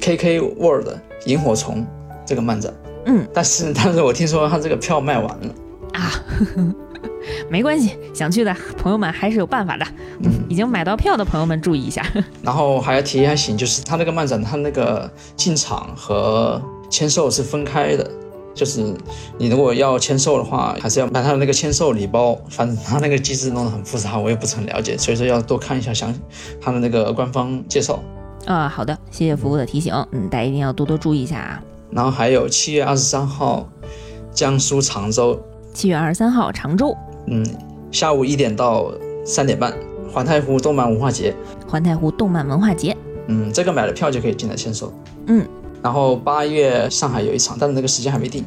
Speaker 2: ，KK World 萤火虫这个漫展，
Speaker 1: 嗯，
Speaker 2: 但是但是我听说他这个票卖完了。
Speaker 1: 啊呵呵，没关系，想去的朋友们还是有办法的，嗯，已经买到票的朋友们注意一下。
Speaker 2: 然 后还要提一下醒，就是他那个漫展，他那个进场和签售是分开的，就是你如果要签售的话，还是要买他的那个签售礼包，反正他那个机制弄得很复杂，我也不是很了解，所以说要多看一下详他的那个官方介绍。
Speaker 1: 啊，好的，谢谢服务的提醒，嗯，大家一定要多多注意一下啊。
Speaker 2: 然后还有七月二十三号，江苏常州。
Speaker 1: 七月二十三号，常州。
Speaker 2: 嗯，下午一点到三点半，环太湖动漫文化节。
Speaker 1: 环太湖动漫文化节。
Speaker 2: 嗯，这个买了票就可以进来签售。
Speaker 1: 嗯，
Speaker 2: 然后八月上海有一场，但是那个时间还没定。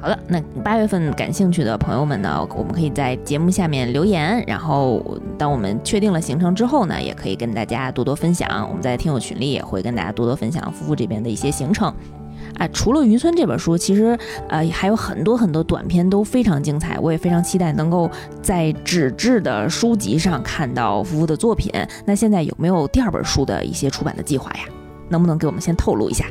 Speaker 1: 好的，那八月份感兴趣的朋友们呢，我们可以在节目下面留言，然后当我们确定了行程之后呢，也可以跟大家多多分享。我们在听友群里也会跟大家多多分享夫妇这边的一些行程。啊，除了渔村这本书，其实呃还有很多很多短片都非常精彩，我也非常期待能够在纸质的书籍上看到夫妇的作品。那现在有没有第二本书的一些出版的计划呀？能不能给我们先透露一下？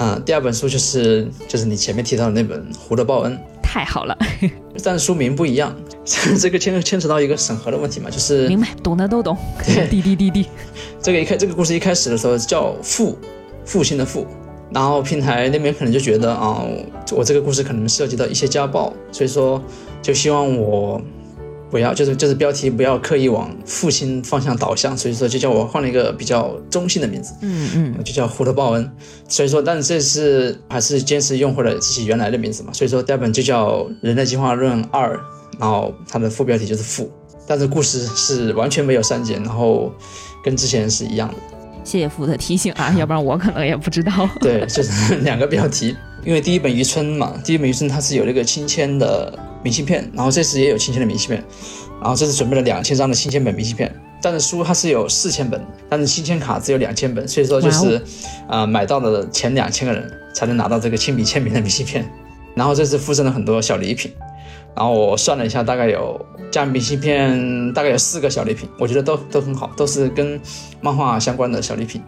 Speaker 2: 嗯，第二本书就是就是你前面提到的那本《胡的报恩》，
Speaker 1: 太好了，
Speaker 2: 但书名不一样，这个牵牵扯到一个审核的问题嘛，就是
Speaker 1: 明白，懂的都懂，滴滴滴滴。
Speaker 2: 这个一开这个故事一开始的时候叫父父亲的父，然后平台那边可能就觉得啊，我这个故事可能涉及到一些家暴，所以说就希望我。不要，就是就是标题不要刻意往父亲方向导向，所以说就叫我换了一个比较中性的名字，
Speaker 1: 嗯嗯，
Speaker 2: 就叫胡德报恩。所以说，但是这次还是坚持用回了自己原来的名字嘛，所以说第二本就叫《人类进化论二》，然后它的副标题就是父，但是故事是完全没有删减，然后跟之前是一样的。
Speaker 1: 谢谢父的提醒啊，要不然我可能也不知道。
Speaker 2: 对，就是 两个标题，因为第一本渔村嘛，第一本渔村它是有那个亲签的。明信片，然后这次也有亲签的明信片，然后这次准备了两千张的亲签本明信片，但是书它是有四千本，但是亲签卡只有两千本，所以说就是，啊，买到的前两千个人才能拿到这个亲笔签名的明信片，然后这次附赠了很多小礼品，然后我算了一下，大概有加明信片大概有四个小礼品，我觉得都都很好，都是跟漫画相关的小礼品，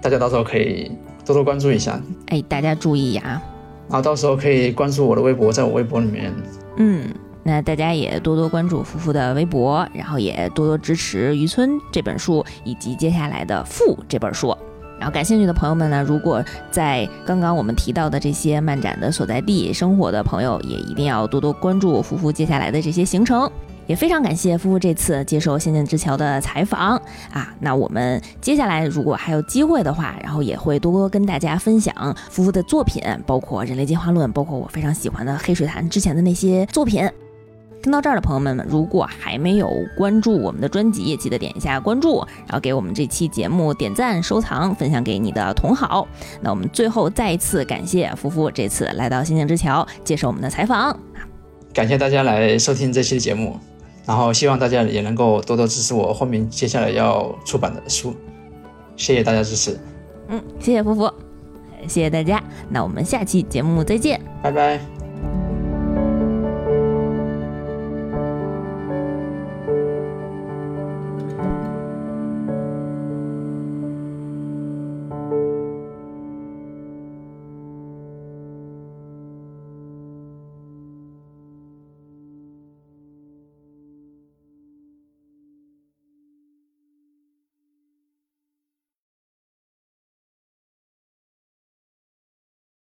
Speaker 2: 大家到时候可以多多关注一下。
Speaker 1: 哎，大家注意呀，
Speaker 2: 然后到时候可以关注我的微博，在我微博里面。
Speaker 1: 嗯，那大家也多多关注夫妇的微博，然后也多多支持《渔村》这本书以及接下来的《富》这本书。然后感兴趣的朋友们呢，如果在刚刚我们提到的这些漫展的所在地生活的朋友，也一定要多多关注夫妇接下来的这些行程。也非常感谢夫妇这次接受《仙剑之桥》的采访啊！那我们接下来如果还有机会的话，然后也会多多跟大家分享夫妇的作品，包括《人类进化论》，包括我非常喜欢的《黑水潭》之前的那些作品。听到这儿的朋友们，如果还没有关注我们的专辑，记得点一下关注，然后给我们这期节目点赞、收藏、分享给你的同好。那我们最后再一次感谢夫妇这次来到《仙剑之桥》接受我们的采访，
Speaker 2: 感谢大家来收听这期节目。然后希望大家也能够多多支持我后面接下来要出版的书，谢谢大家支持。
Speaker 1: 嗯，谢谢夫妇，谢谢大家。那我们下期节目再见，
Speaker 2: 拜拜。